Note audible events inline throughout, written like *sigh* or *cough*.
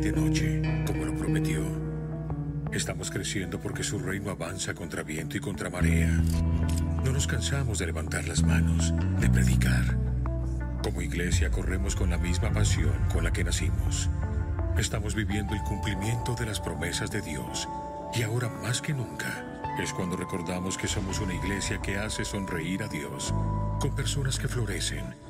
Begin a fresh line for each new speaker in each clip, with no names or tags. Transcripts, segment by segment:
de noche, como lo prometió. Estamos creciendo porque su reino avanza contra viento y contra marea. No nos cansamos de levantar las manos, de predicar. Como iglesia corremos con la misma pasión con la que nacimos. Estamos viviendo el cumplimiento de las promesas de Dios y ahora más que nunca es cuando recordamos que somos una iglesia que hace sonreír a Dios, con personas que florecen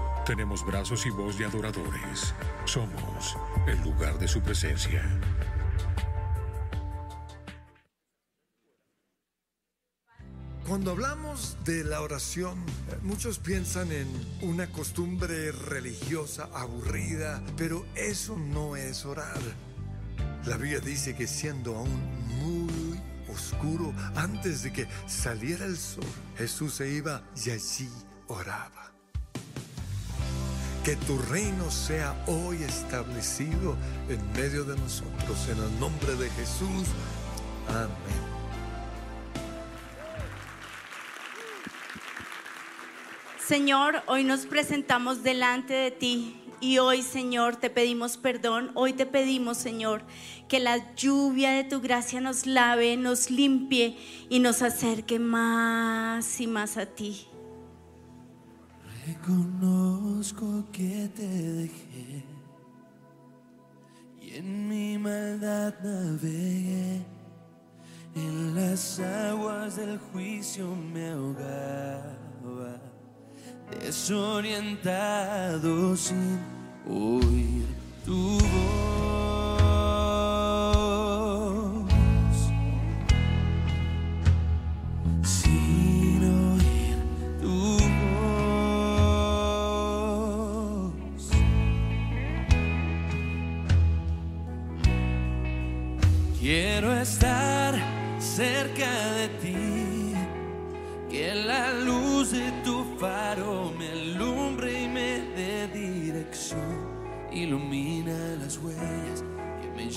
Tenemos brazos y voz de adoradores. Somos el lugar de su presencia.
Cuando hablamos de la oración, eh, muchos piensan en una costumbre religiosa aburrida, pero eso no es orar. La Biblia dice que siendo aún muy oscuro, antes de que saliera el sol, Jesús se iba y allí oraba. Que tu reino sea hoy establecido en medio de nosotros, en el nombre de Jesús. Amén.
Señor, hoy nos presentamos delante de ti y hoy, Señor, te pedimos perdón. Hoy te pedimos, Señor, que la lluvia de tu gracia nos lave, nos limpie y nos acerque más y más a ti.
Reconozco que te dejé y en mi maldad navegué. En las aguas del juicio me ahogaba, desorientado sin oír tu voz.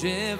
Que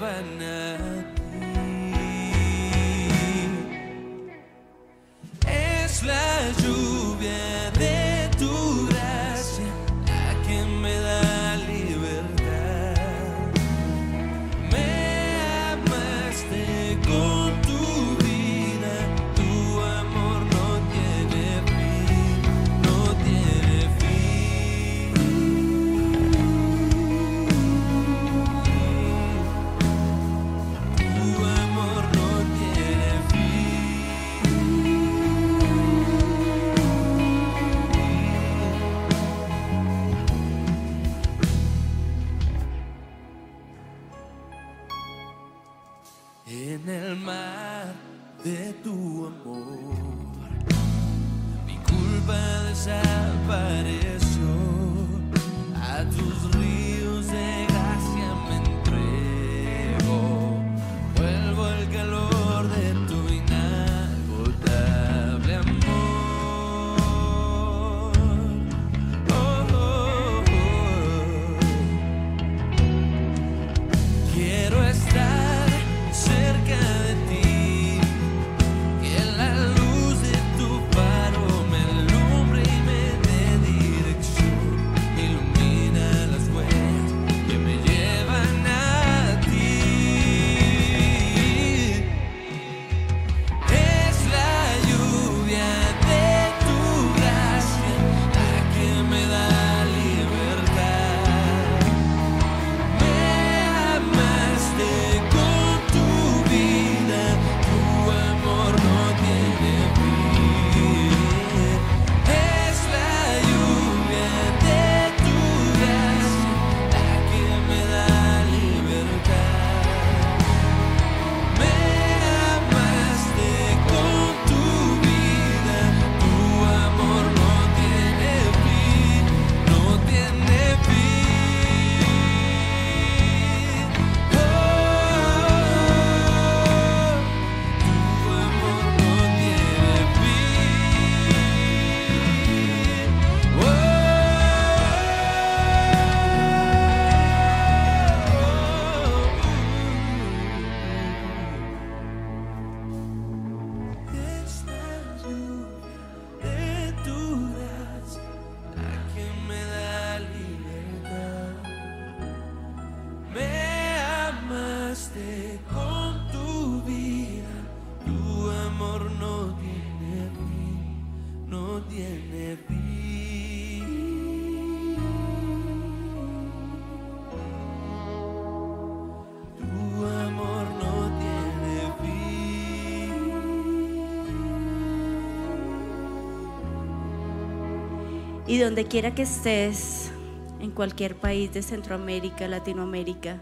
Y
donde quiera que estés, en cualquier país de Centroamérica, Latinoamérica,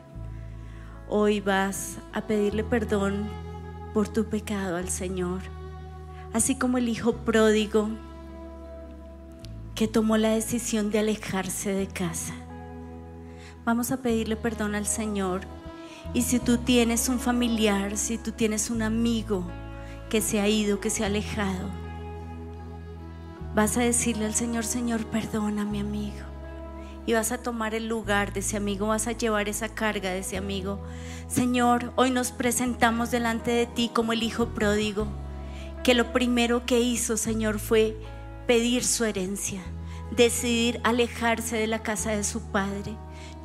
hoy vas a pedirle perdón por tu pecado al Señor. Así como el hijo pródigo que tomó la decisión de alejarse de casa. Vamos a pedirle perdón al Señor. Y si tú tienes un familiar, si tú tienes un amigo que se ha ido, que se ha alejado, vas a decirle al Señor, Señor, perdona mi amigo. Y vas a tomar el lugar de ese amigo, vas a llevar esa carga de ese amigo. Señor, hoy nos presentamos delante de ti como el hijo pródigo, que lo primero que hizo, Señor, fue pedir su herencia, decidir alejarse de la casa de su padre.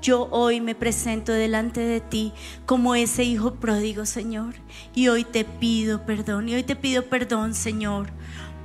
Yo hoy me presento delante de ti como ese hijo pródigo, Señor. Y hoy te pido perdón. Y hoy te pido perdón, Señor,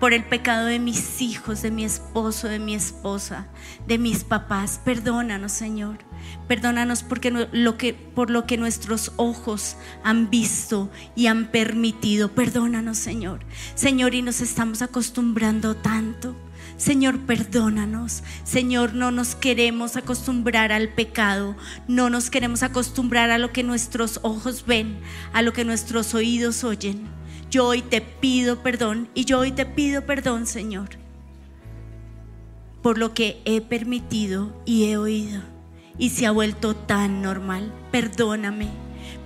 por el pecado de mis hijos, de mi esposo, de mi esposa, de mis papás. Perdónanos, Señor. Perdónanos porque lo que, por lo que nuestros ojos han visto y han permitido. Perdónanos, Señor. Señor, y nos estamos acostumbrando tanto. Señor, perdónanos. Señor, no nos queremos acostumbrar al pecado. No nos queremos acostumbrar a lo que nuestros ojos ven, a lo que nuestros oídos oyen. Yo hoy te pido perdón y yo hoy te pido perdón, Señor, por lo que he permitido y he oído y se ha vuelto tan normal. Perdóname.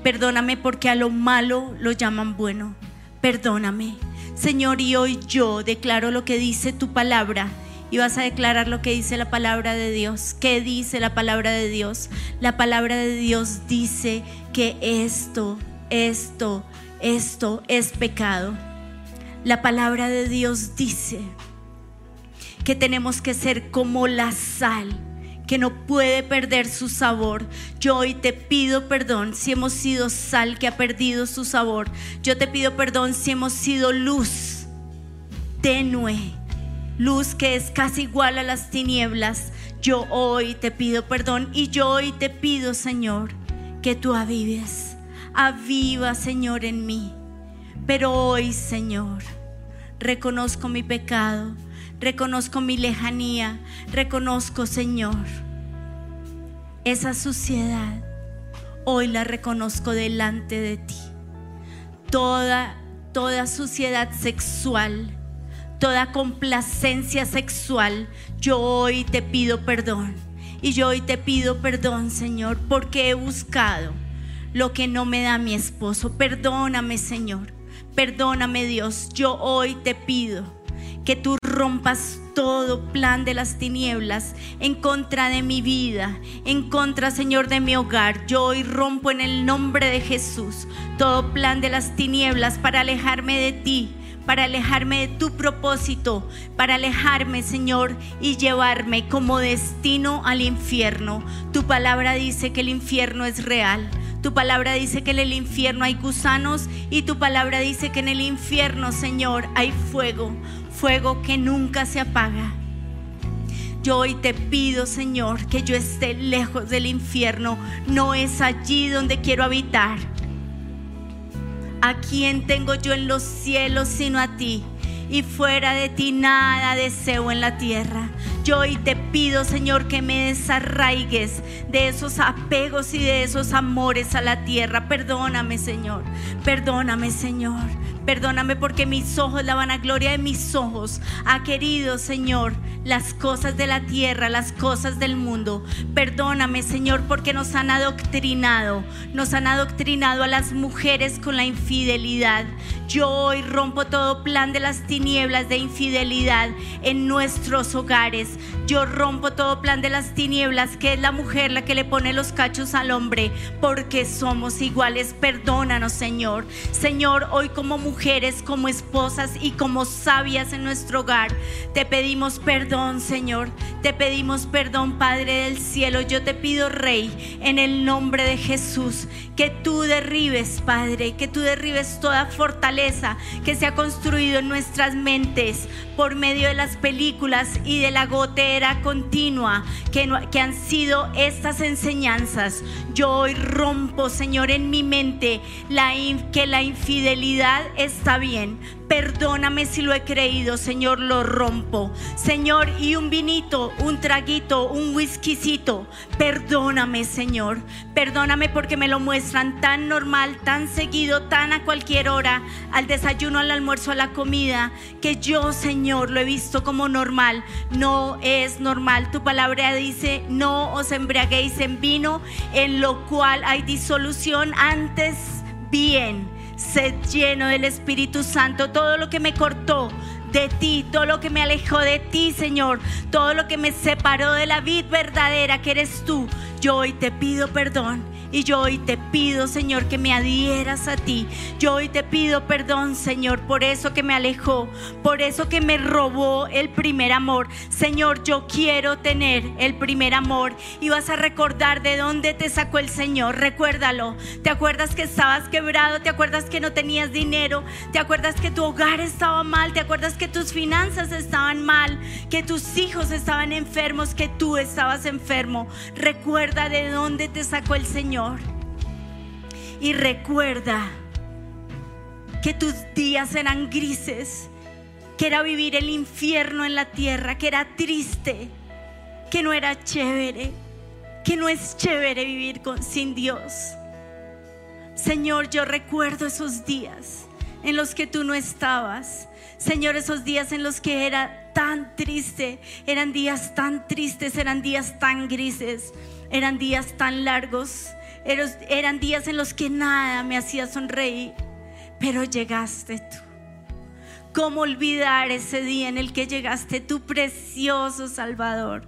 Perdóname porque a lo malo lo llaman bueno. Perdóname. Señor, y hoy yo declaro lo que dice tu palabra. Y vas a declarar lo que dice la palabra de Dios. ¿Qué dice la palabra de Dios? La palabra de Dios dice que esto, esto, esto es pecado. La palabra de Dios dice que tenemos que ser como la sal que no puede perder su sabor. Yo hoy te pido perdón si hemos sido sal que ha perdido su sabor. Yo te pido perdón si hemos sido luz tenue, luz que es casi igual a las tinieblas. Yo hoy te pido perdón y yo hoy te pido, Señor, que tú avives. Aviva, Señor, en mí. Pero hoy, Señor, reconozco mi pecado, reconozco mi lejanía, reconozco, Señor, esa suciedad. Hoy la reconozco delante de ti. Toda, toda suciedad sexual, toda complacencia sexual, yo hoy te pido perdón. Y yo hoy te pido perdón, Señor, porque he buscado lo que no me da mi esposo. Perdóname, Señor. Perdóname, Dios. Yo hoy te pido que tú rompas todo plan de las tinieblas en contra de mi vida, en contra, Señor, de mi hogar. Yo hoy rompo en el nombre de Jesús todo plan de las tinieblas para alejarme de ti, para alejarme de tu propósito, para alejarme, Señor, y llevarme como destino al infierno. Tu palabra dice que el infierno es real. Tu palabra dice que en el infierno hay gusanos y tu palabra dice que en el infierno, Señor, hay fuego, fuego que nunca se apaga. Yo hoy te pido, Señor, que yo esté lejos del infierno. No es allí donde quiero habitar. ¿A quién tengo yo en los cielos sino a ti? Y fuera de ti nada deseo en la tierra. Yo hoy te pido, Señor, que me desarraigues de esos apegos y de esos amores a la tierra. Perdóname, Señor. Perdóname, Señor. Perdóname porque mis ojos, la vanagloria de mis ojos, ha querido, Señor, las cosas de la tierra, las cosas del mundo. Perdóname, Señor, porque nos han adoctrinado. Nos han adoctrinado a las mujeres con la infidelidad. Yo hoy rompo todo plan de las tinieblas de infidelidad en nuestros hogares. Yo rompo todo plan de las tinieblas, que es la mujer la que le pone los cachos al hombre, porque somos iguales. Perdónanos, Señor. Señor, hoy como mujeres, como esposas y como sabias en nuestro hogar, te pedimos perdón, Señor. Te pedimos perdón, Padre del cielo. Yo te pido, Rey, en el nombre de Jesús, que tú derribes, Padre, que tú derribes toda fortaleza que se ha construido en nuestras mentes por medio de las películas y de la gotera continua que, que han sido estas enseñanzas. Yo hoy rompo, Señor, en mi mente la que la infidelidad es está bien. Perdóname si lo he creído, Señor, lo rompo. Señor, y un vinito, un traguito, un whiskycito. Perdóname, Señor. Perdóname porque me lo muestran tan normal, tan seguido, tan a cualquier hora, al desayuno, al almuerzo, a la comida, que yo, Señor, lo he visto como normal. No es normal. Tu palabra dice, no os embriaguéis en vino, en lo cual hay disolución antes bien. Sed lleno del Espíritu Santo. Todo lo que me cortó de ti, todo lo que me alejó de ti, Señor, todo lo que me separó de la vida verdadera que eres tú, yo hoy te pido perdón. Y yo hoy te pido, Señor, que me adhieras a ti. Yo hoy te pido perdón, Señor, por eso que me alejó, por eso que me robó el primer amor. Señor, yo quiero tener el primer amor. Y vas a recordar de dónde te sacó el Señor. Recuérdalo. ¿Te acuerdas que estabas quebrado? ¿Te acuerdas que no tenías dinero? ¿Te acuerdas que tu hogar estaba mal? ¿Te acuerdas que tus finanzas estaban mal? Que tus hijos estaban enfermos? Que tú estabas enfermo. Recuerda de dónde te sacó el Señor. Y recuerda que tus días eran grises, que era vivir el infierno en la tierra, que era triste, que no era chévere, que no es chévere vivir con, sin Dios. Señor, yo recuerdo esos días en los que tú no estabas. Señor, esos días en los que era tan triste, eran días tan tristes, eran días tan grises, eran días tan largos, eran, días en los que nada me hacía sonreír, pero llegaste tú. ¿Cómo olvidar ese día en el que llegaste tú, precioso Salvador?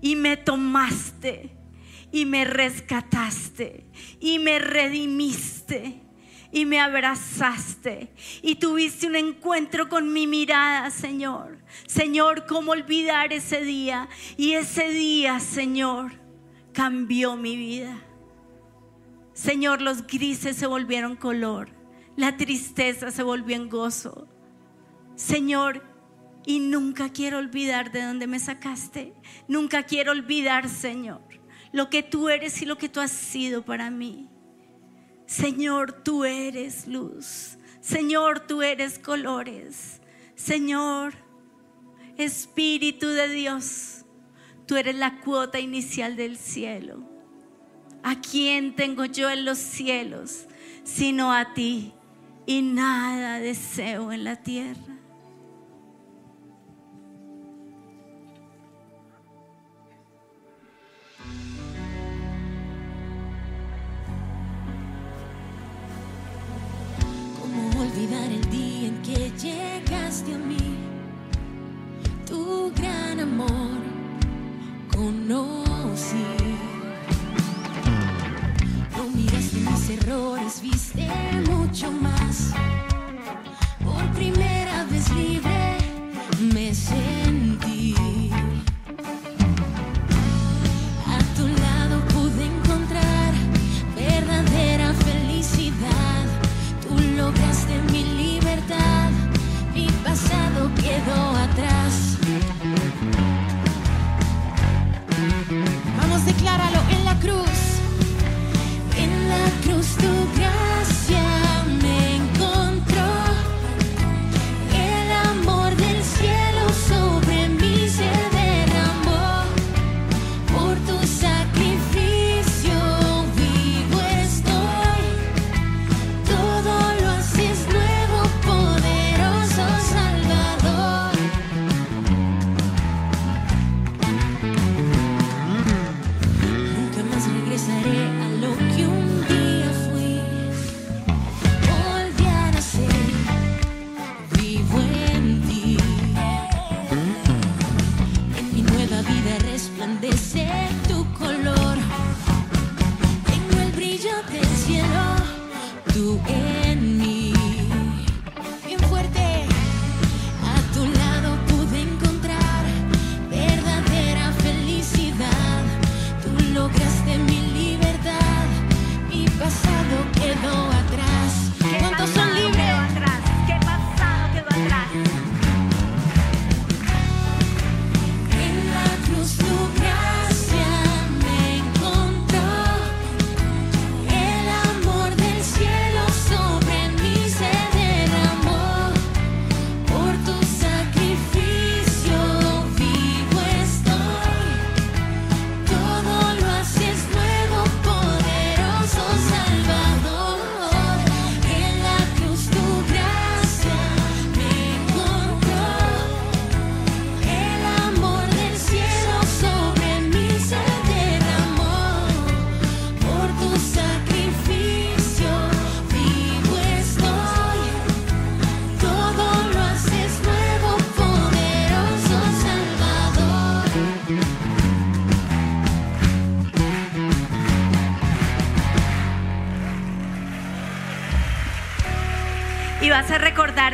Y me tomaste y me rescataste y me redimiste y me abrazaste y tuviste un encuentro con mi mirada, Señor. Señor, ¿cómo olvidar ese día? Y ese día, Señor, cambió mi vida. Señor, los grises se volvieron color, la tristeza se volvió en gozo. Señor, y nunca quiero olvidar de dónde me sacaste. Nunca quiero olvidar, Señor, lo que tú eres y lo que tú has sido para mí. Señor, tú eres luz. Señor, tú eres colores. Señor, Espíritu de Dios, tú eres la cuota inicial del cielo. ¿A quién tengo yo en los cielos sino a ti? Y nada deseo en la tierra.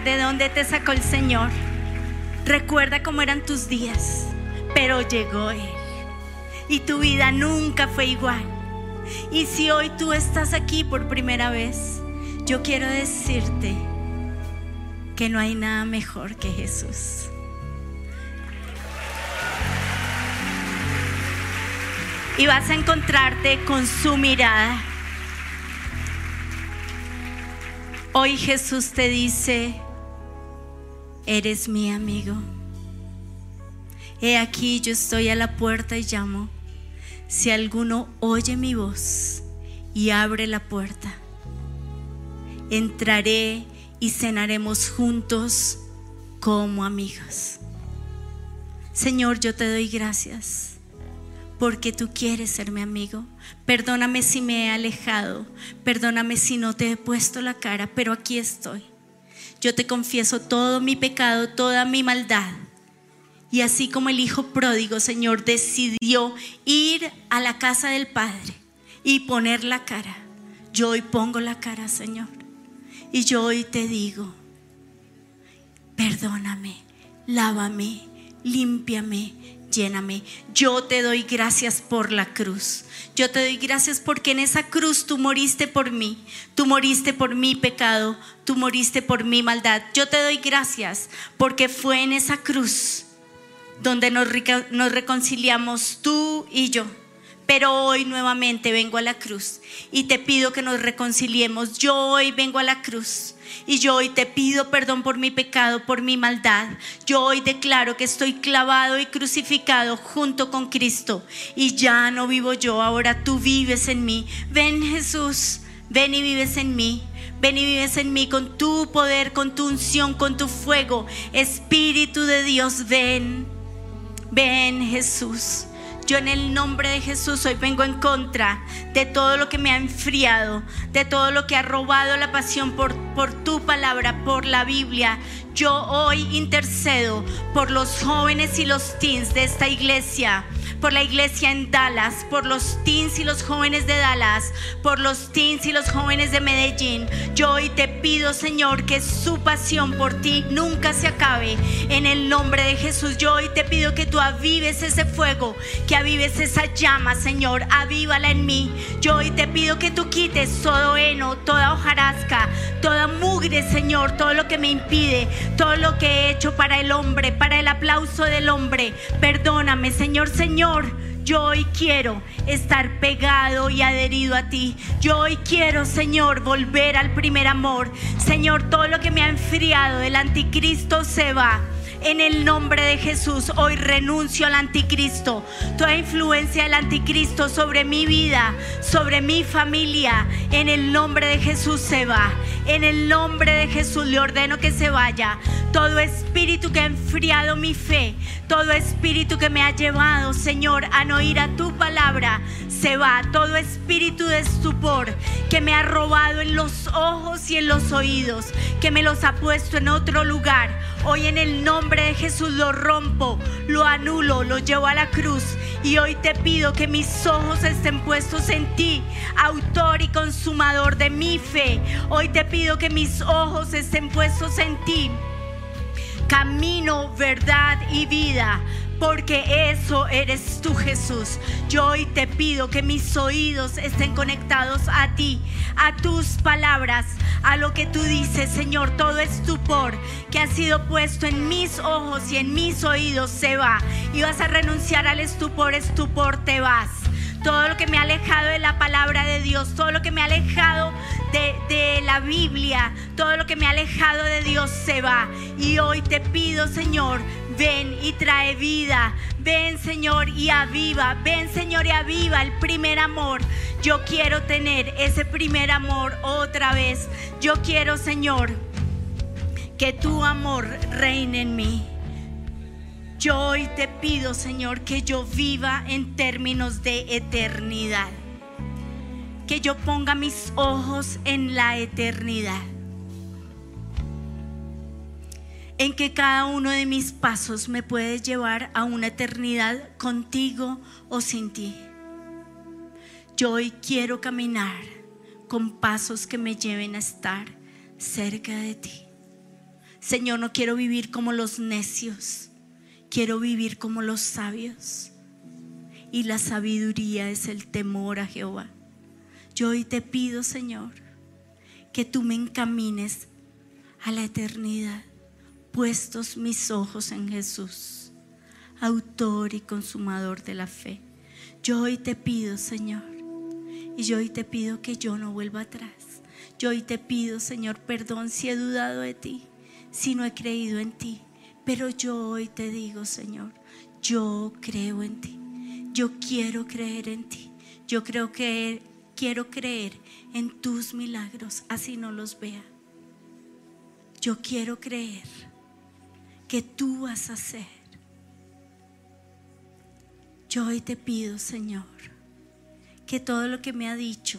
De dónde te sacó el Señor. Recuerda cómo eran tus días, pero llegó Él. Y tu vida nunca fue igual. Y si hoy tú estás aquí por primera vez, yo quiero decirte que no hay nada mejor que Jesús. Y vas a encontrarte con su mirada. Hoy Jesús te dice, eres mi amigo. He aquí yo estoy a la puerta y llamo. Si alguno oye mi voz y abre la puerta, entraré y cenaremos juntos como amigos. Señor, yo te doy gracias porque tú quieres ser mi amigo. Perdóname si me he alejado, perdóname si no te he puesto la cara, pero aquí estoy. Yo te confieso todo mi pecado, toda mi maldad. Y así como el hijo pródigo, Señor, decidió ir a la casa del Padre y poner la cara, yo hoy pongo la cara, Señor. Y yo hoy te digo, perdóname, lávame, límpiame, lléname. Yo te doy gracias por la cruz. Yo te doy gracias porque en esa cruz tú moriste por mí. Tú moriste por mi pecado. Tú moriste por mi maldad. Yo te doy gracias porque fue en esa cruz donde nos, nos reconciliamos tú y yo. Pero hoy nuevamente vengo a la cruz y te pido que nos reconciliemos. Yo hoy vengo a la cruz y yo hoy te pido perdón por mi pecado, por mi maldad. Yo hoy declaro que estoy clavado y crucificado junto con Cristo y ya no vivo yo, ahora tú vives en mí. Ven Jesús, ven y vives en mí. Ven y vives en mí con tu poder, con tu unción, con tu fuego. Espíritu de Dios, ven. Ven Jesús. Yo en el nombre de Jesús hoy vengo en contra de todo lo que me ha enfriado, de todo lo que ha robado la pasión por, tu palabra, por la Biblia. Yo hoy intercedo por los jóvenes y los teens de esta iglesia, por la iglesia en Dallas, por los teens y los jóvenes de Dallas, por los teens y los jóvenes de Medellín. Yo hoy te pido, Señor, que su pasión por ti nunca se acabe. En el nombre de Jesús, yo hoy te pido que tú avives ese fuego, que avives esa llama, Señor, avívala en mí. Yo hoy te pido que tú quites todo heno, toda hojarasca, toda mugre, Señor, todo lo que me impide, todo lo que he hecho para el hombre, para el aplauso del hombre. Perdóname, Señor, Señor. Yo hoy quiero estar pegado y adherido a ti. Yo hoy quiero, Señor, volver al primer amor. Señor, todo lo que me ha enfriado del anticristo se va. En el nombre de Jesús, hoy renuncio al anticristo. Toda influencia del anticristo sobre mi vida, sobre mi familia, en el nombre de Jesús se va. En el nombre de Jesús le ordeno que se vaya. Todo espíritu que ha enfriado mi fe, todo espíritu que me ha llevado, Señor, a no ir a tu palabra, se va. Todo espíritu de estupor que me ha robado en los ojos y en los oídos, que me los ha puesto en otro lugar. Hoy en el nombre de Jesús lo rompo, lo anulo, lo llevo a la cruz. Y hoy te pido que mis ojos estén puestos en ti, autor y consumador de mi fe. Hoy te pido que mis ojos estén puestos en ti camino, verdad y vida. Porque eso eres tú, Jesús. Yo hoy te pido que mis oídos estén conectados a ti, a tus palabras, a lo que tú dices, Señor. Todo estupor que ha sido puesto en mis ojos y en mis oídos se va. Y vas a renunciar al estupor, estupor te vas todo lo que me ha alejado de la palabra de Dios, todo lo que me ha alejado de, de, la Biblia, todo lo que me ha alejado de Dios se va. Y hoy te pido, Señor, ven y trae vida. Ven, Señor, y aviva. Ven, Señor, y aviva el primer amor. Yo quiero tener ese primer amor otra vez. Yo quiero, Señor, que tu amor reine en mí. Yo hoy te pido, Señor, que yo viva en términos de eternidad. Que yo ponga mis ojos en la eternidad. En que cada uno de mis pasos me puede llevar a una eternidad contigo o sin ti. Yo hoy quiero caminar con pasos que me lleven a estar cerca de ti. Señor, no quiero vivir como los necios, quiero vivir como los sabios. Y la sabiduría es el temor a Jehová. Yo hoy te pido, Señor, que tú me encamines a la eternidad, puestos mis ojos en Jesús, autor y consumador de la fe. Yo hoy te pido, Señor, y yo hoy te pido que yo no vuelva atrás. Yo hoy te pido, Señor, perdón si he dudado de ti, si no he creído en ti. Pero yo hoy te digo, Señor, yo creo en ti. Yo quiero creer en ti. Yo creo que quiero creer en tus milagros, así no los vea. Yo quiero creer que tú vas a hacer. Yo hoy te pido, Señor, que todo lo que me ha dicho,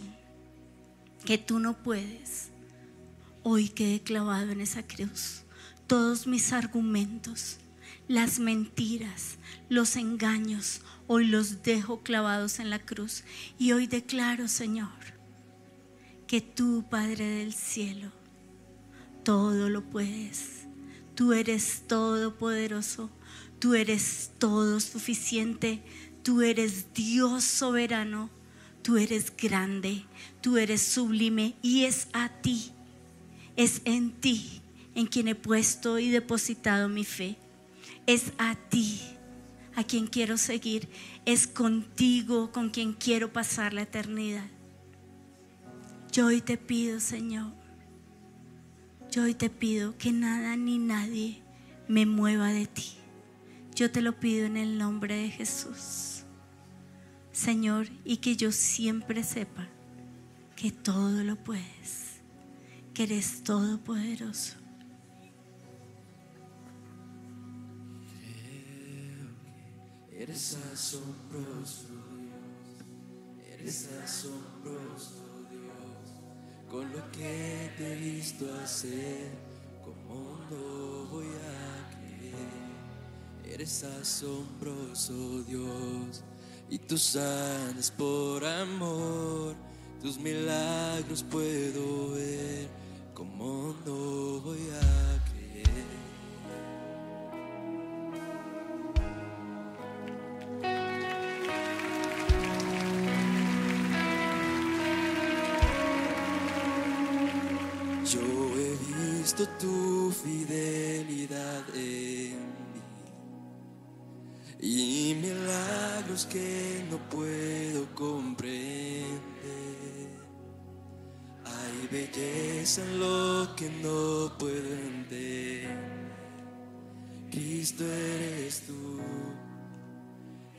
que tú no puedes, hoy quede clavado en esa cruz. Todos mis argumentos, las mentiras, los engaños, hoy los dejo clavados en la cruz. Y hoy declaro, Señor, que tú, Padre del cielo, todo lo puedes. Tú eres todopoderoso, tú eres todo suficiente, tú eres Dios soberano, tú eres grande, tú eres sublime y es a ti, es en ti en quien he puesto y depositado mi fe. Es a ti a quien quiero seguir, es contigo con quien quiero pasar la eternidad. Yo hoy te pido, Señor, yo hoy te pido que nada ni nadie me mueva de ti. Yo te lo pido en el nombre de Jesús. Señor, y que yo siempre sepa que todo lo puedes, que eres todopoderoso.
Eres asombroso Dios, eres asombroso con lo que te he visto hacer, como no voy a creer. Eres asombroso Dios, y tú sanas por amor, tus milagros puedo ver, como no voy a creer. Tu fidelidad en mí y milagros que no puedo comprender. Hay belleza en lo que no puedo entender. Cristo eres tú,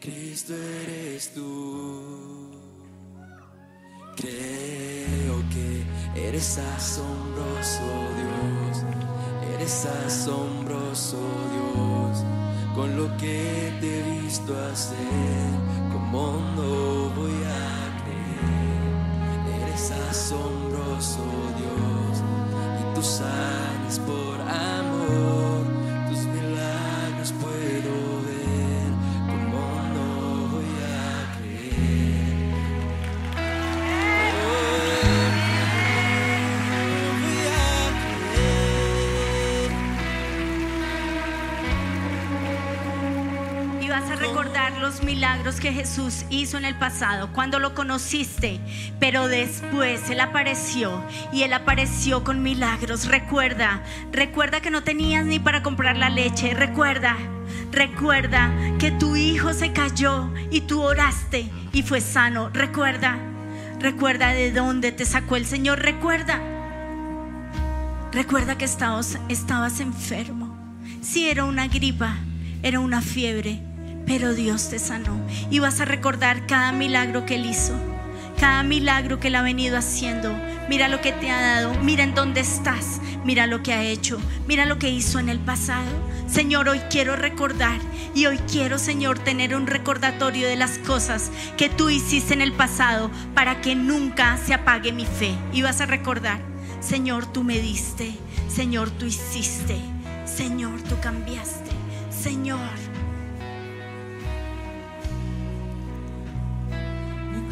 Cristo eres tú. Creo eres asombroso Dios, eres asombroso Dios, con lo que te he visto hacer, como no voy a creer. Eres asombroso Dios, y tú sanas por amor, milagros
que Jesús hizo en el pasado, cuando lo conociste, pero después Él apareció y Él apareció con milagros. Recuerda, recuerda que no tenías ni para comprar la leche. Recuerda, recuerda que tu hijo se cayó y tú oraste y fue sano. Recuerda, recuerda de dónde te sacó el Señor. Recuerda, recuerda que estabas, estabas enfermo. Si era una gripa, era una fiebre, pero Dios te sanó. Y vas a recordar cada milagro que Él hizo, cada milagro que Él ha venido haciendo. Mira lo que te ha dado, mira en dónde estás, mira lo que ha hecho, mira lo que hizo en el pasado. Señor, hoy quiero recordar y hoy quiero, Señor, tener un recordatorio de las cosas que tú hiciste en el pasado para que nunca se apague mi fe. Y vas a recordar, Señor, tú me diste, Señor, tú hiciste, Señor, tú cambiaste, Señor.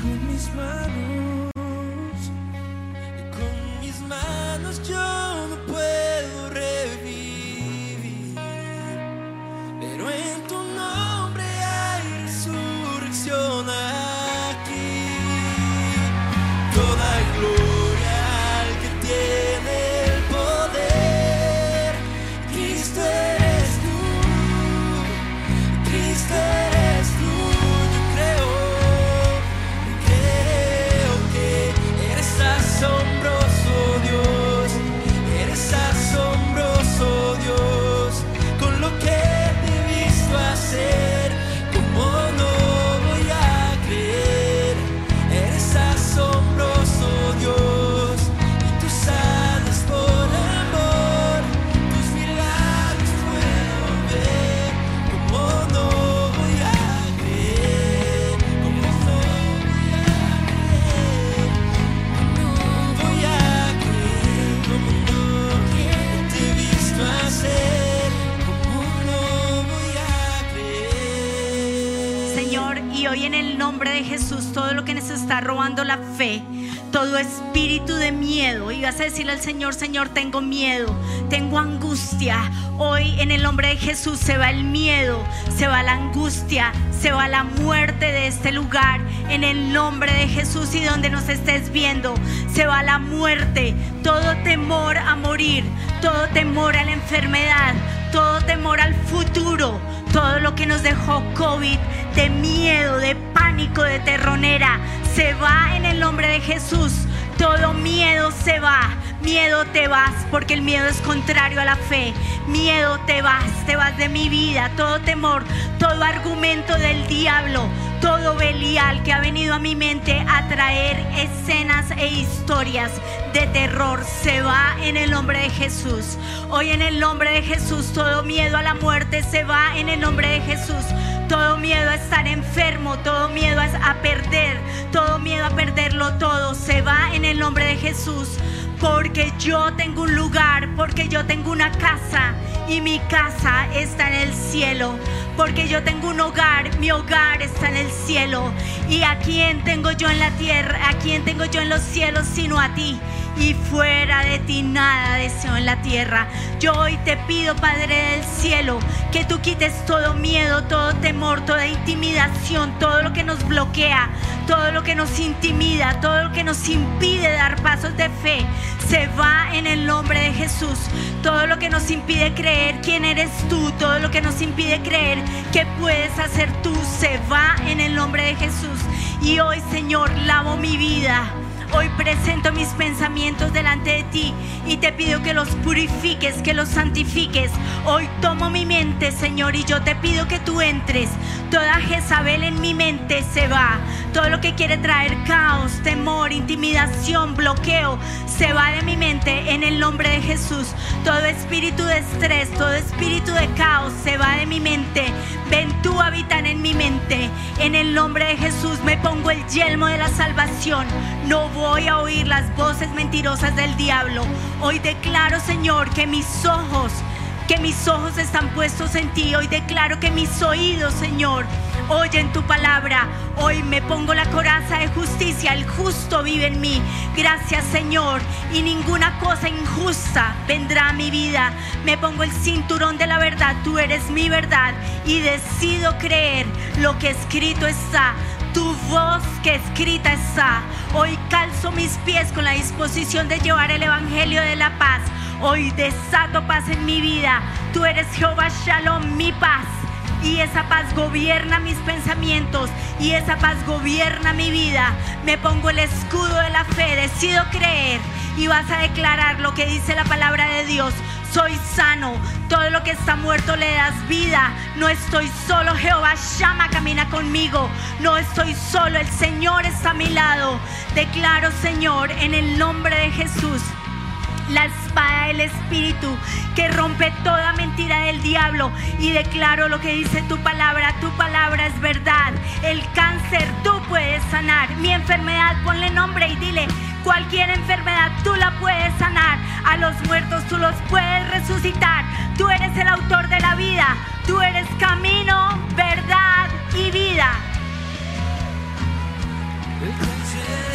Con mis manos, con mis manos yo
vas a decirle al Señor, Señor, tengo miedo, tengo angustia. Hoy en el nombre de Jesús se va el miedo, se va la angustia, se va la muerte de este lugar. En el nombre de Jesús y donde nos estés viendo, se va la muerte, todo temor a morir, todo temor a la enfermedad, todo temor al futuro, todo lo que nos dejó COVID, de miedo, de pánico, de terronera, se va en el nombre de Jesús. Todo miedo se va, miedo te vas, porque el miedo es contrario a la fe. Miedo te vas, te vas de mi vida, todo temor, todo argumento del diablo, todo Belial que ha venido a mi mente a traer escenas e historias de terror se va en el nombre de Jesús. Hoy en el nombre de Jesús todo miedo a la muerte se va en el nombre de Jesús. Todo miedo a estar enfermo, todo miedo a perder, todo miedo a perderlo todo se va en el nombre de Jesús. Porque yo tengo un lugar, porque yo tengo una casa y mi casa está en el cielo. Porque yo tengo un hogar, mi hogar está en el cielo. ¿Y a quién tengo yo en la tierra? ¿A quién tengo yo en los cielos sino a ti? Y fuera de ti nada deseo en la tierra. Yo hoy te pido, Padre del cielo, que tú quites todo miedo, todo temor, toda intimidación, todo lo que nos bloquea, todo lo que nos intimida, todo lo que nos impide dar pasos de fe, se va en el nombre de Jesús. Todo lo que nos impide creer quién eres tú, todo lo que nos impide creer que puedes hacer tú, se va en el nombre de Jesús. Y hoy, Señor, lavo mi vida Hoy presento mis pensamientos delante de ti y te pido que los purifiques, que los santifiques. Hoy tomo mi mente, Señor, y yo te pido que tú entres. Toda Jezabel en mi mente se va. Todo lo que quiere traer caos, temor, intimidación, bloqueo, se va de mi mente en el nombre de Jesús. Todo espíritu de estrés, todo espíritu de caos se va de mi mente. Ven tú a habitar en mi mente. En el nombre de Jesús me pongo el yelmo de la salvación. No voy a oír las voces mentirosas del diablo. Hoy declaro, Señor, que mis ojos, que mis ojos están puestos en ti. Hoy declaro que mis oídos, Señor, oyen tu palabra. Hoy me pongo la coraza de justicia. El justo vive en mí. Gracias, Señor. Y ninguna cosa injusta vendrá a mi vida. Me pongo el cinturón de la verdad. Tú eres mi verdad. Y decido creer lo que escrito está tu voz que escrita está. Hoy calzo mis pies con la disposición de llevar el Evangelio de la paz. Hoy desato paz en mi vida. Tú eres Jehová Shalom, mi paz. Y esa paz gobierna mis pensamientos y esa paz gobierna mi vida. Me pongo el escudo de la fe, decido creer y vas a declarar lo que dice la palabra de Dios soy sano. Todo lo que está muerto le das vida. No estoy solo, Jehová llama, camina conmigo. No estoy solo, el Señor está a mi lado. Declaro, Señor, en el nombre de Jesús la espada del Espíritu que rompe toda mentira del diablo y declaro lo que dice tu palabra. Tu palabra es verdad. El cáncer tú puedes sanar. Mi enfermedad, ponle nombre y dile, Cualquier enfermedad tú la puedes sanar. A los muertos tú los puedes resucitar. Tú eres el autor de la vida. Tú eres camino, verdad y vida.
El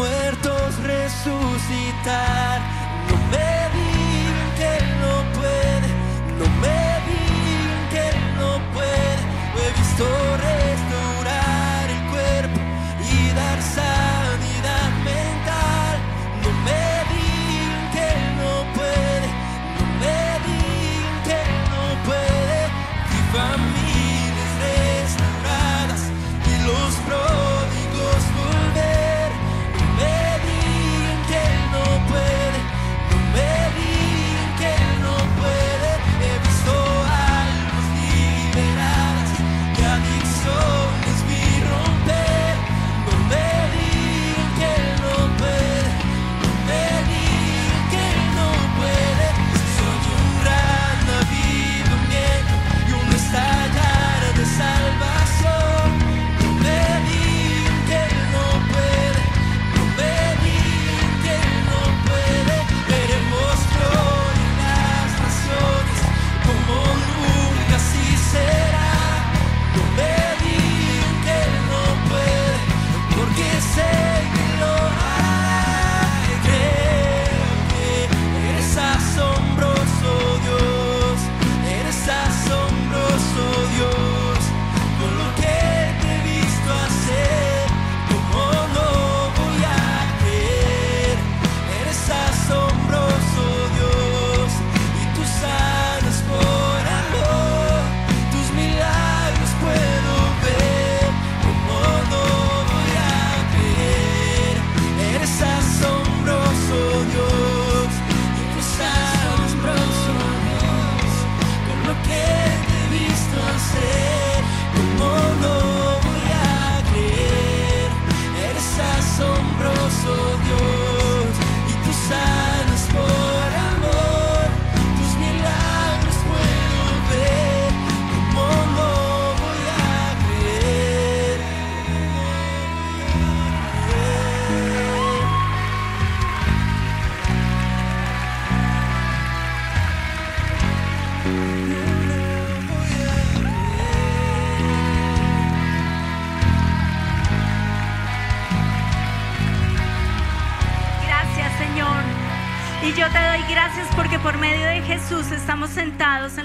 muertos resucitar. No me digan que no puede, no me digan que no puede. He visto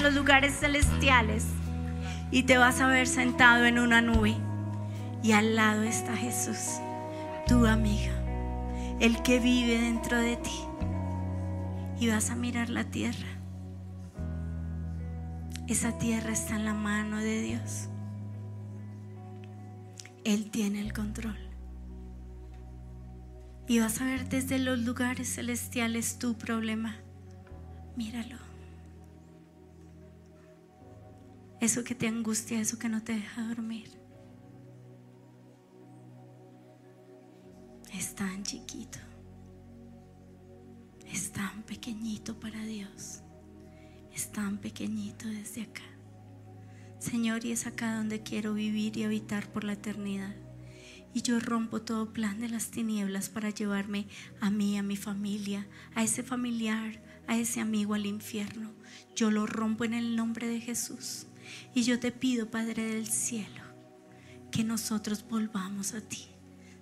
los lugares celestiales y te vas a ver sentado en una nube y al lado está Jesús, tu amiga, el que vive dentro de ti y vas a mirar la tierra. Esa tierra está en la mano de Dios. Él tiene el control. Y vas a ver desde los lugares celestiales tu problema. Míralo. Eso que te angustia, eso que no te deja dormir. Es tan chiquito. Es tan pequeñito para Dios. Es tan pequeñito desde acá. Señor, y es acá donde quiero vivir y habitar por la eternidad. Y yo rompo todo plan de las tinieblas para llevarme a mí, a mi familia, a ese familiar, a ese amigo al infierno. Yo lo rompo en el nombre de Jesús. Y yo te pido, Padre del cielo, que nosotros volvamos a ti.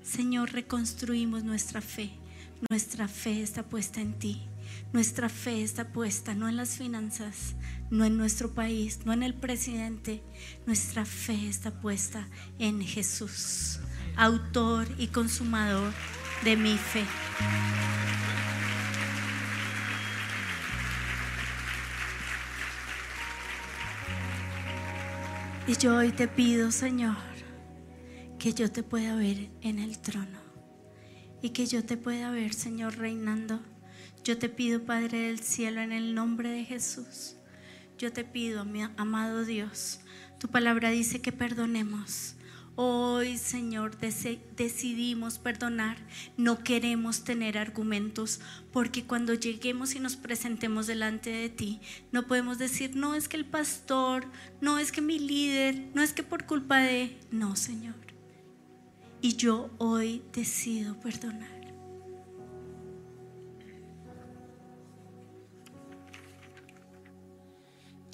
Señor, reconstruimos nuestra fe. Nuestra fe está puesta en ti. Nuestra fe está puesta no en las finanzas, no en nuestro país, no en el presidente. Nuestra fe está puesta en Jesús autor y consumador de mi fe. Y yo hoy te pido, Señor, que yo te pueda ver en el trono y que yo te pueda ver, Señor, reinando. Yo te pido, Padre del cielo, en el nombre de Jesús. Yo te pido, mi amado Dios, tu palabra dice que perdonemos Hoy, Señor, decidimos perdonar. No queremos tener argumentos porque cuando lleguemos y nos presentemos delante de ti, no podemos decir, no es que el pastor, no es que mi líder, no es que por culpa de... No, Señor. Y yo hoy decido perdonar.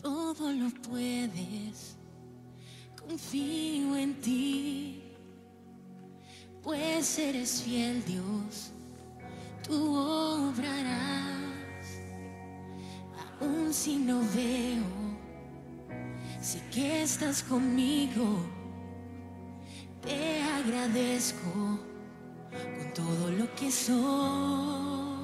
Todo lo puedes confío en ti, pues eres fiel Dios, tú obrarás, aún si no veo, sé que estás conmigo, te agradezco con todo lo que soy.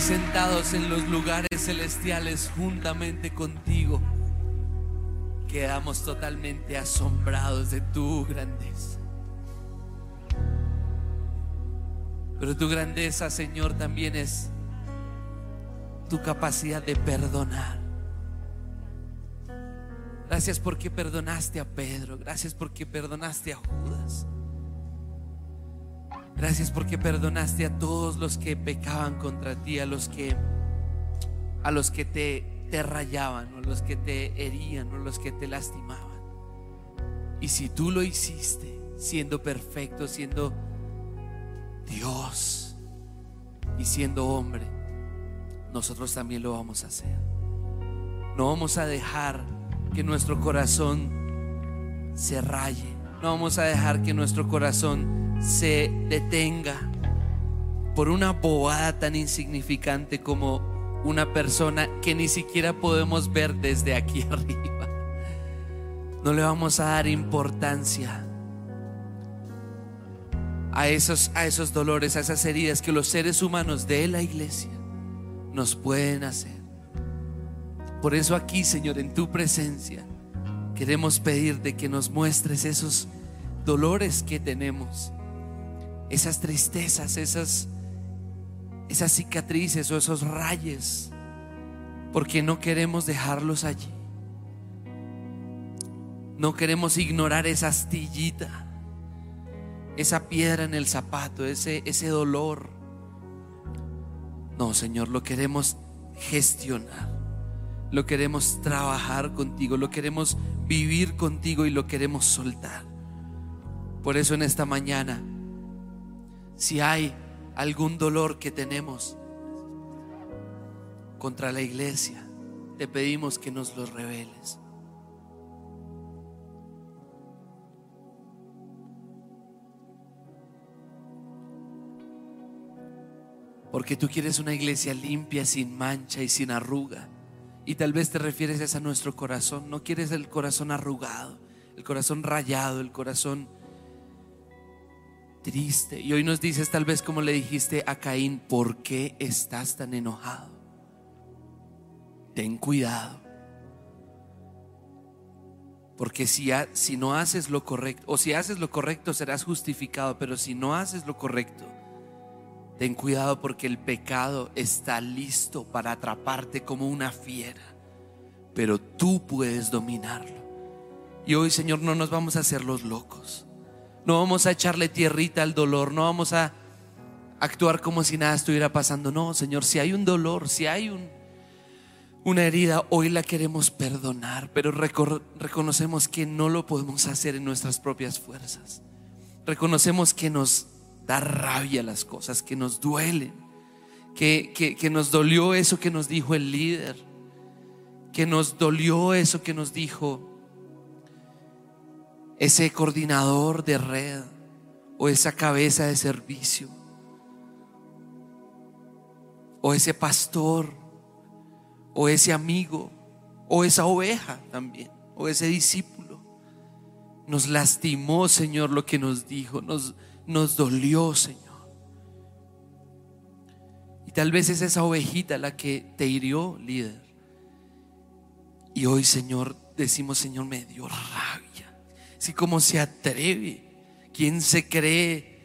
sentados en los lugares celestiales juntamente contigo, quedamos totalmente asombrados de tu grandeza. Pero tu grandeza, Señor, también es tu capacidad de perdonar. Gracias porque perdonaste a Pedro, gracias porque perdonaste a Judas. Gracias porque perdonaste a todos los que pecaban contra ti, a los que a los que te, te rayaban, a los que te herían, a los que te lastimaban. Y si tú lo hiciste, siendo perfecto, siendo Dios y siendo hombre, nosotros también lo vamos a hacer. No vamos a dejar que nuestro corazón se raye. No vamos a dejar que nuestro corazón se detenga por una bobada tan insignificante como una persona que ni siquiera podemos ver desde aquí *laughs* arriba. No le vamos a dar importancia a esos, a esos dolores, a esas heridas que los seres humanos de la iglesia nos pueden hacer. Por eso aquí, Señor, en tu presencia, queremos pedirte que nos muestres esos dolores que tenemos, esas tristezas, esas, esas cicatrices o esos rayes, porque no queremos dejarlos allí. No queremos ignorar esa astillita, esa piedra en el zapato, ese, ese dolor. No, Señor, lo queremos gestionar. Lo queremos trabajar contigo, lo queremos vivir contigo y lo queremos soltar. Por eso en esta mañana, si hay algún dolor que tenemos contra la iglesia, te pedimos que nos lo reveles. Porque tú quieres una iglesia limpia, sin mancha y sin arruga. Y tal vez te refieres a nuestro corazón. No quieres el corazón arrugado, el corazón rayado, el corazón triste. Y hoy nos dices tal vez como le dijiste a Caín, ¿por qué estás tan enojado? Ten cuidado. Porque si, si no haces lo correcto, o si haces lo correcto serás justificado, pero si no haces lo correcto, Ten cuidado porque el pecado está listo para atraparte como una fiera, pero tú puedes dominarlo. Y hoy, Señor, no nos vamos a hacer los locos. No vamos a echarle tierrita al dolor, no vamos a actuar como si nada estuviera pasando. No, Señor, si hay un dolor, si hay un, una herida, hoy la queremos perdonar, pero reconocemos que no lo podemos hacer en nuestras propias fuerzas. Reconocemos que nos da rabia las cosas, que nos duelen, que, que, nos dolió eso que nos dijo el líder, que nos dolió eso que nos dijo ese coordinador de red o esa cabeza de servicio o ese pastor o ese amigo o esa oveja también o ese discípulo. Nos lastimó, Señor, lo que nos dijo, nos, nos dolió, Señor. Y tal vez es esa ovejita la que te hirió, líder. Y hoy, Señor, decimos, Señor, me dio rabia. Así como se atreve. ¿Quién se cree?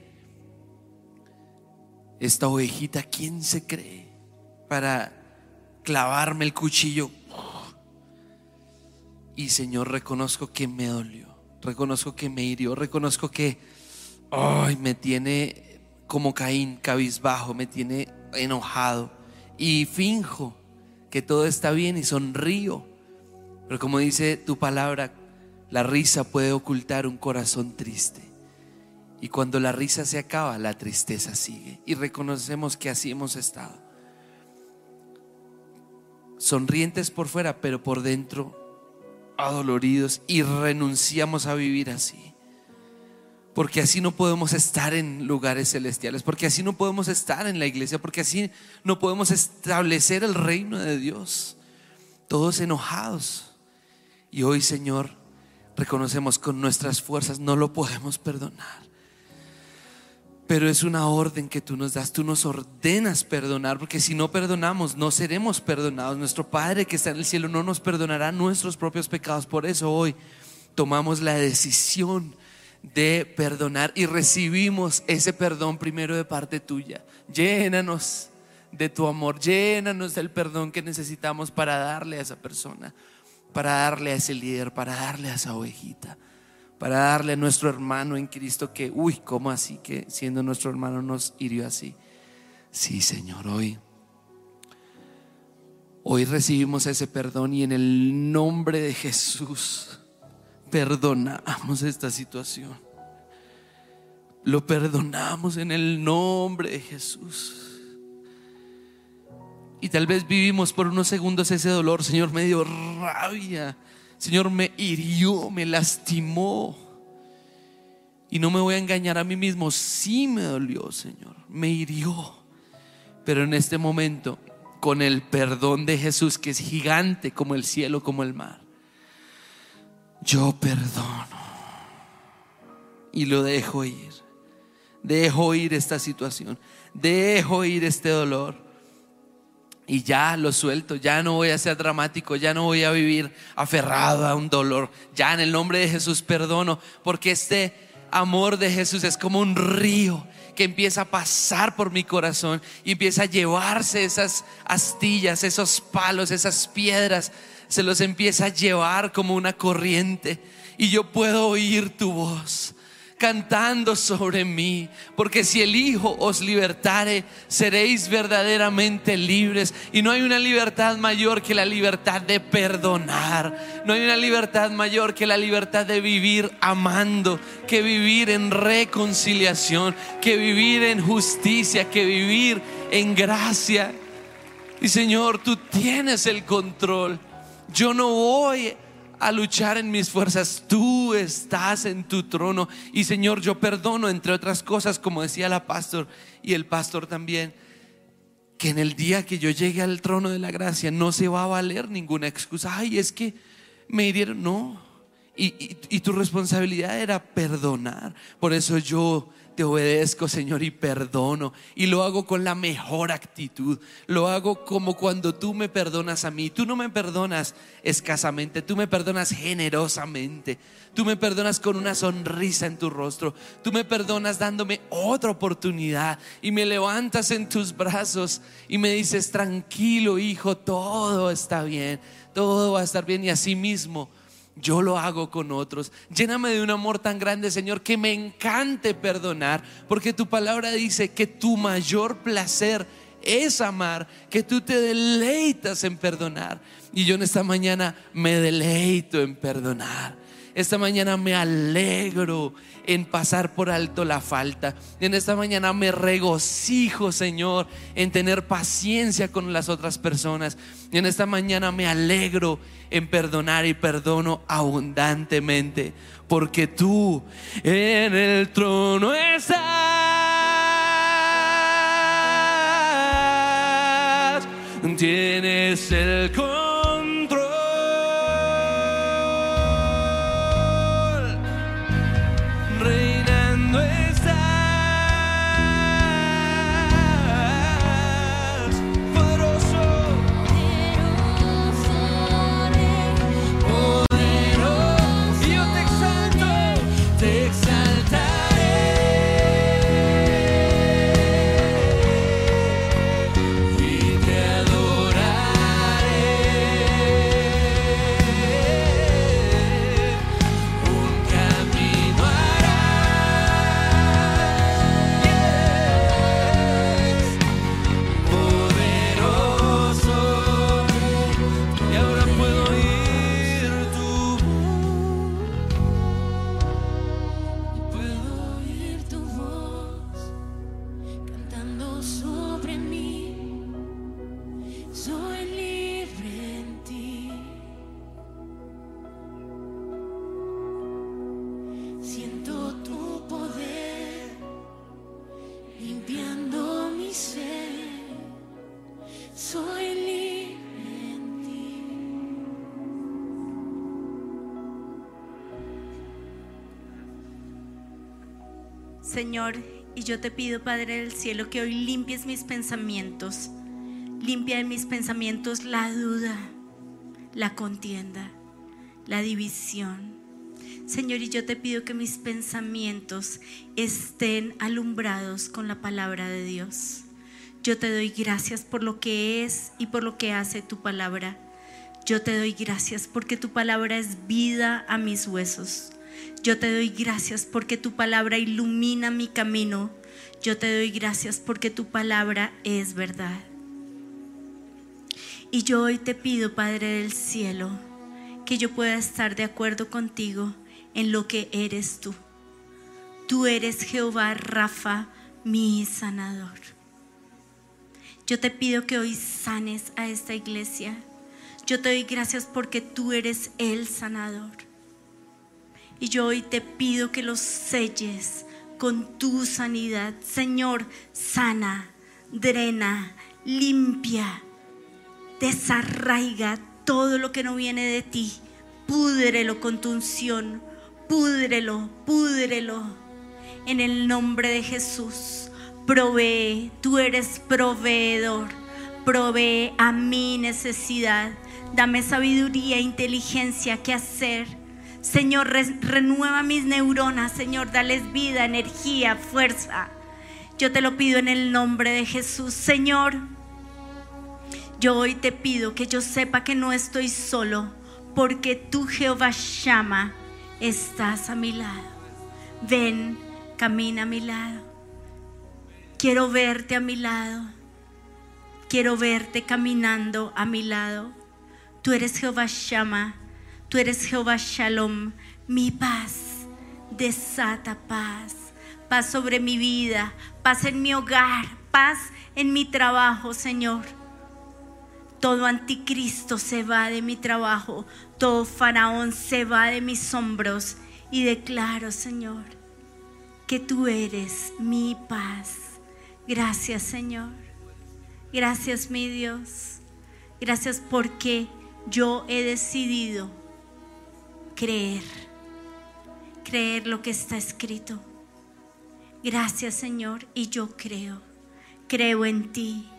Esta ovejita, ¿quién se cree? Para clavarme el cuchillo. Y Señor, reconozco que me dolió. Reconozco que me hirió. Reconozco que ay, me tiene como Caín, cabizbajo, me tiene enojado. Y finjo que todo está bien y sonrío. Pero como dice tu palabra, la risa puede ocultar un corazón triste. Y cuando la risa se acaba, la tristeza sigue. Y reconocemos que así hemos estado. Sonrientes por fuera, pero por dentro adoloridos. Y renunciamos a vivir así porque así no podemos estar en lugares celestiales, porque así no podemos estar en la iglesia, porque así no podemos establecer el reino de Dios, todos enojados. Y hoy, Señor, reconocemos con nuestras fuerzas no lo podemos perdonar. Pero es una orden que tú nos das, tú nos ordenas perdonar, porque si no perdonamos, no seremos perdonados. Nuestro Padre que está en el cielo no nos perdonará nuestros propios pecados. Por eso hoy tomamos la decisión de perdonar y recibimos ese perdón primero de parte tuya. Llénanos de tu amor, llénanos del perdón que necesitamos para darle a esa persona, para darle a ese líder, para darle a esa ovejita, para darle a nuestro hermano en Cristo que, uy, ¿cómo así que siendo nuestro hermano nos hirió así? Sí, Señor, hoy. Hoy recibimos ese perdón y en el nombre de Jesús perdonamos esta situación. Lo perdonamos en el nombre de Jesús. Y tal vez vivimos por unos segundos ese dolor, Señor, me dio rabia. Señor, me hirió, me lastimó. Y no me voy a engañar a mí mismo, sí me dolió, Señor, me hirió. Pero en este momento, con el perdón de Jesús, que es gigante como el cielo, como el mar, yo perdono y lo dejo ir. Dejo ir esta situación, dejo ir este dolor y ya lo suelto, ya no voy a ser dramático, ya no voy a vivir aferrado a un dolor, ya en el nombre de Jesús perdono, porque este amor de Jesús es como un río que empieza a pasar por mi corazón y empieza a llevarse esas astillas, esos palos, esas piedras, se los empieza a llevar como una corriente. Y yo puedo oír tu voz cantando sobre mí, porque si el Hijo os libertare, seréis verdaderamente libres. Y no hay una libertad mayor que la libertad de perdonar, no hay una libertad mayor que la libertad de vivir amando, que vivir en reconciliación, que vivir en justicia, que vivir en gracia. Y Señor, tú tienes el control. Yo no voy a luchar en mis fuerzas. Tú estás en tu trono. Y Señor, yo perdono, entre otras cosas, como decía la pastor y el pastor también, que en el día que yo llegue al trono de la gracia no se va a valer ninguna excusa. Ay, es que me hirieron. No. Y, y tu responsabilidad era perdonar. Por eso yo te obedezco, Señor, y perdono. Y lo hago con la mejor actitud. Lo hago como cuando tú me perdonas a mí. Tú no me perdonas escasamente, tú me perdonas generosamente. Tú me perdonas con una sonrisa en tu rostro. Tú me perdonas dándome otra oportunidad y me levantas en tus brazos y me dices, tranquilo, hijo, todo está bien, todo va a estar bien. Y así mismo yo lo hago con otros. Lléname de un amor tan grande, Señor, que me encante perdonar, porque tu palabra dice que tu mayor placer es amar, que tú te deleitas en perdonar. Y yo en esta mañana me deleito en perdonar. Esta mañana me alegro en pasar por alto la falta. En esta mañana me regocijo, Señor, en tener paciencia con las otras personas. En esta mañana me alegro en perdonar y perdono abundantemente. Porque tú en el trono estás. Tienes el
Señor, y yo te pido, Padre del Cielo, que hoy limpies mis pensamientos. Limpia de mis pensamientos la duda, la contienda, la división. Señor, y yo te pido que mis pensamientos estén alumbrados con la palabra de Dios. Yo te doy gracias por lo que es y por lo que hace tu palabra. Yo te doy gracias porque tu palabra es vida a mis huesos. Yo te doy gracias porque tu palabra ilumina mi camino. Yo te doy gracias porque tu palabra es verdad. Y yo hoy te pido, Padre del Cielo, que yo pueda estar de acuerdo contigo en lo que eres tú. Tú eres Jehová Rafa, mi sanador. Yo te pido que hoy sanes a esta iglesia. Yo te doy gracias porque tú eres el sanador. Y yo hoy te pido que los selles con tu sanidad. Señor, sana, drena, limpia, desarraiga todo lo que no viene de ti. Púdrelo con tu unción. Púdrelo, púdrelo. En el nombre de Jesús, provee. Tú eres proveedor. Provee a mi necesidad. Dame sabiduría e inteligencia que hacer. Señor, renueva mis neuronas. Señor, dales vida, energía, fuerza. Yo te lo pido en el nombre de Jesús. Señor, yo hoy te pido que yo sepa que no estoy solo, porque tú, Jehová llama, estás a mi lado. Ven, camina a mi lado. Quiero verte a mi lado. Quiero verte caminando a mi lado. Tú eres Jehová llama. Tú eres Jehová Shalom. Mi paz. Desata paz. Paz sobre mi vida. Paz en mi hogar. Paz en mi trabajo, Señor todo anticristo se va de mi trabajo, todo faraón se va de mis hombros y declaro, Señor, que tú eres mi paz. Gracias, Señor. Gracias, mi Dios. Gracias porque yo he decidido creer, creer lo que está escrito. Gracias, Señor, y yo creo, creo en ti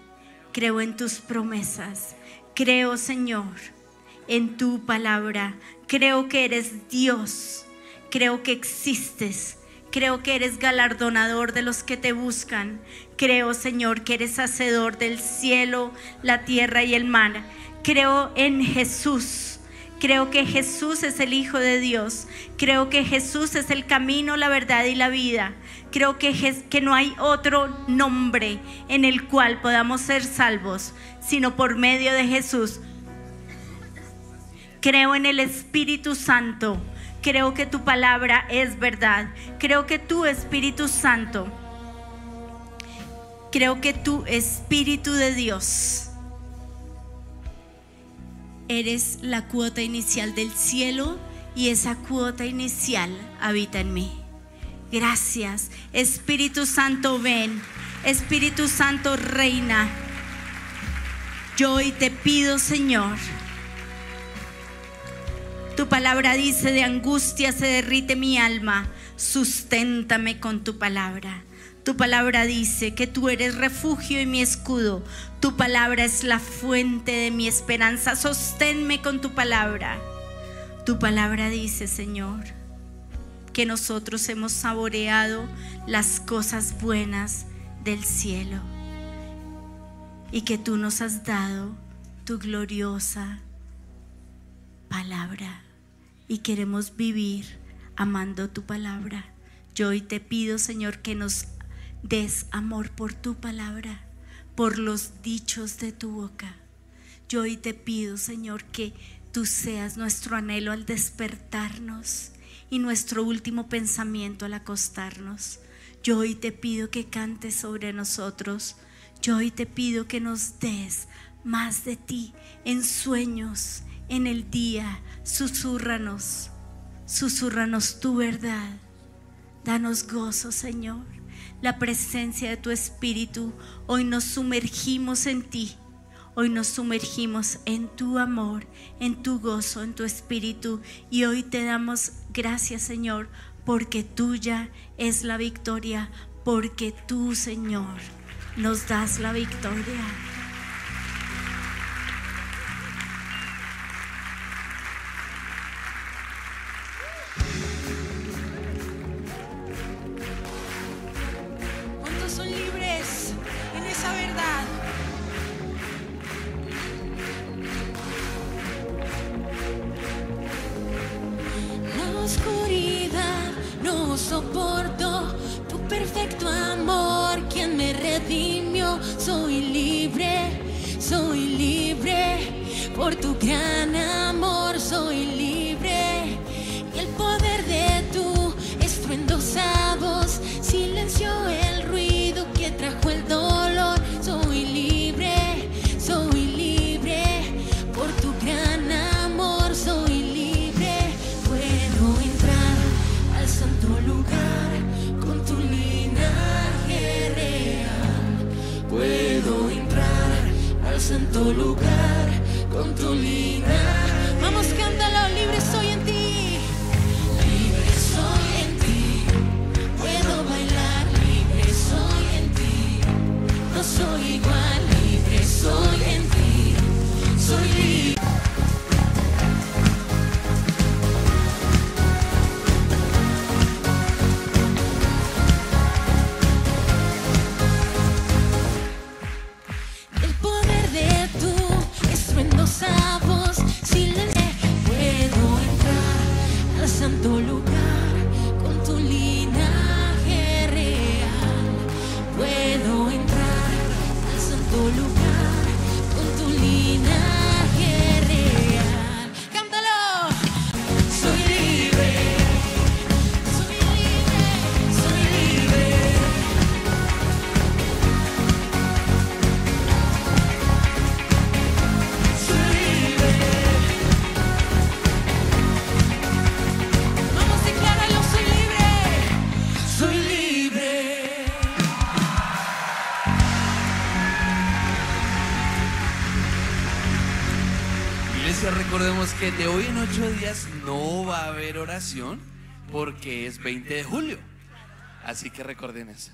creo en tus promesas. Creo, Señor, en tu palabra. Creo que eres Dios. Creo que existes. Creo que eres galardonador de los que te buscan. Creo, Señor, que eres hacedor del cielo, la tierra y el mar. Creo en Jesús Creo que Jesús es el Hijo de Dios. Creo que Jesús es el camino, la verdad y la vida. Creo que, que no hay otro nombre en el cual podamos ser salvos, sino por medio de Jesús. Creo en el Espíritu Santo. Creo que tu palabra es verdad. Creo que tu Espíritu Santo. Creo que tu Espíritu de Dios eres la cuota inicial del cielo y esa cuota inicial habita en mí. Gracias. Espíritu Santo, ven. Espíritu Santo, reina. Yo hoy te pido, Señor. Tu palabra dice, de angustia se derrite mi alma. Susténtame con tu palabra. Tu palabra dice que tú eres refugio y mi escudo. Tu palabra es la fuente de mi esperanza. Sosténme con tu palabra. Tu palabra dice, Señor, que nosotros hemos saboreado las cosas buenas del cielo y que tú nos has dado tu gloriosa palabra y queremos vivir amando tu palabra. Yo hoy te pido, Señor, que nos des amor por tu palabra, por los dichos de tu boca. Yo hoy te pido, Señor, que tú seas nuestro anhelo al despertarnos y nuestro último pensamiento al acostarnos. Yo hoy te pido que cantes sobre nosotros. Yo hoy te pido que nos des más de ti en sueños, en el día. Susurranos, susurranos tu verdad. Danos gozo, Señor la presencia de tu Espíritu. Hoy nos sumergimos en ti. Hoy nos sumergimos en tu amor, en tu gozo, en tu Espíritu. Y hoy te damos gracias, Señor, porque tuya es la victoria, porque tú, Señor, nos das la victoria.
soy libre, soy libre, por tu gran amor soy libre.
que de hoy en ocho días no va a haber oración porque es 20 de julio. Así que recuerden eso.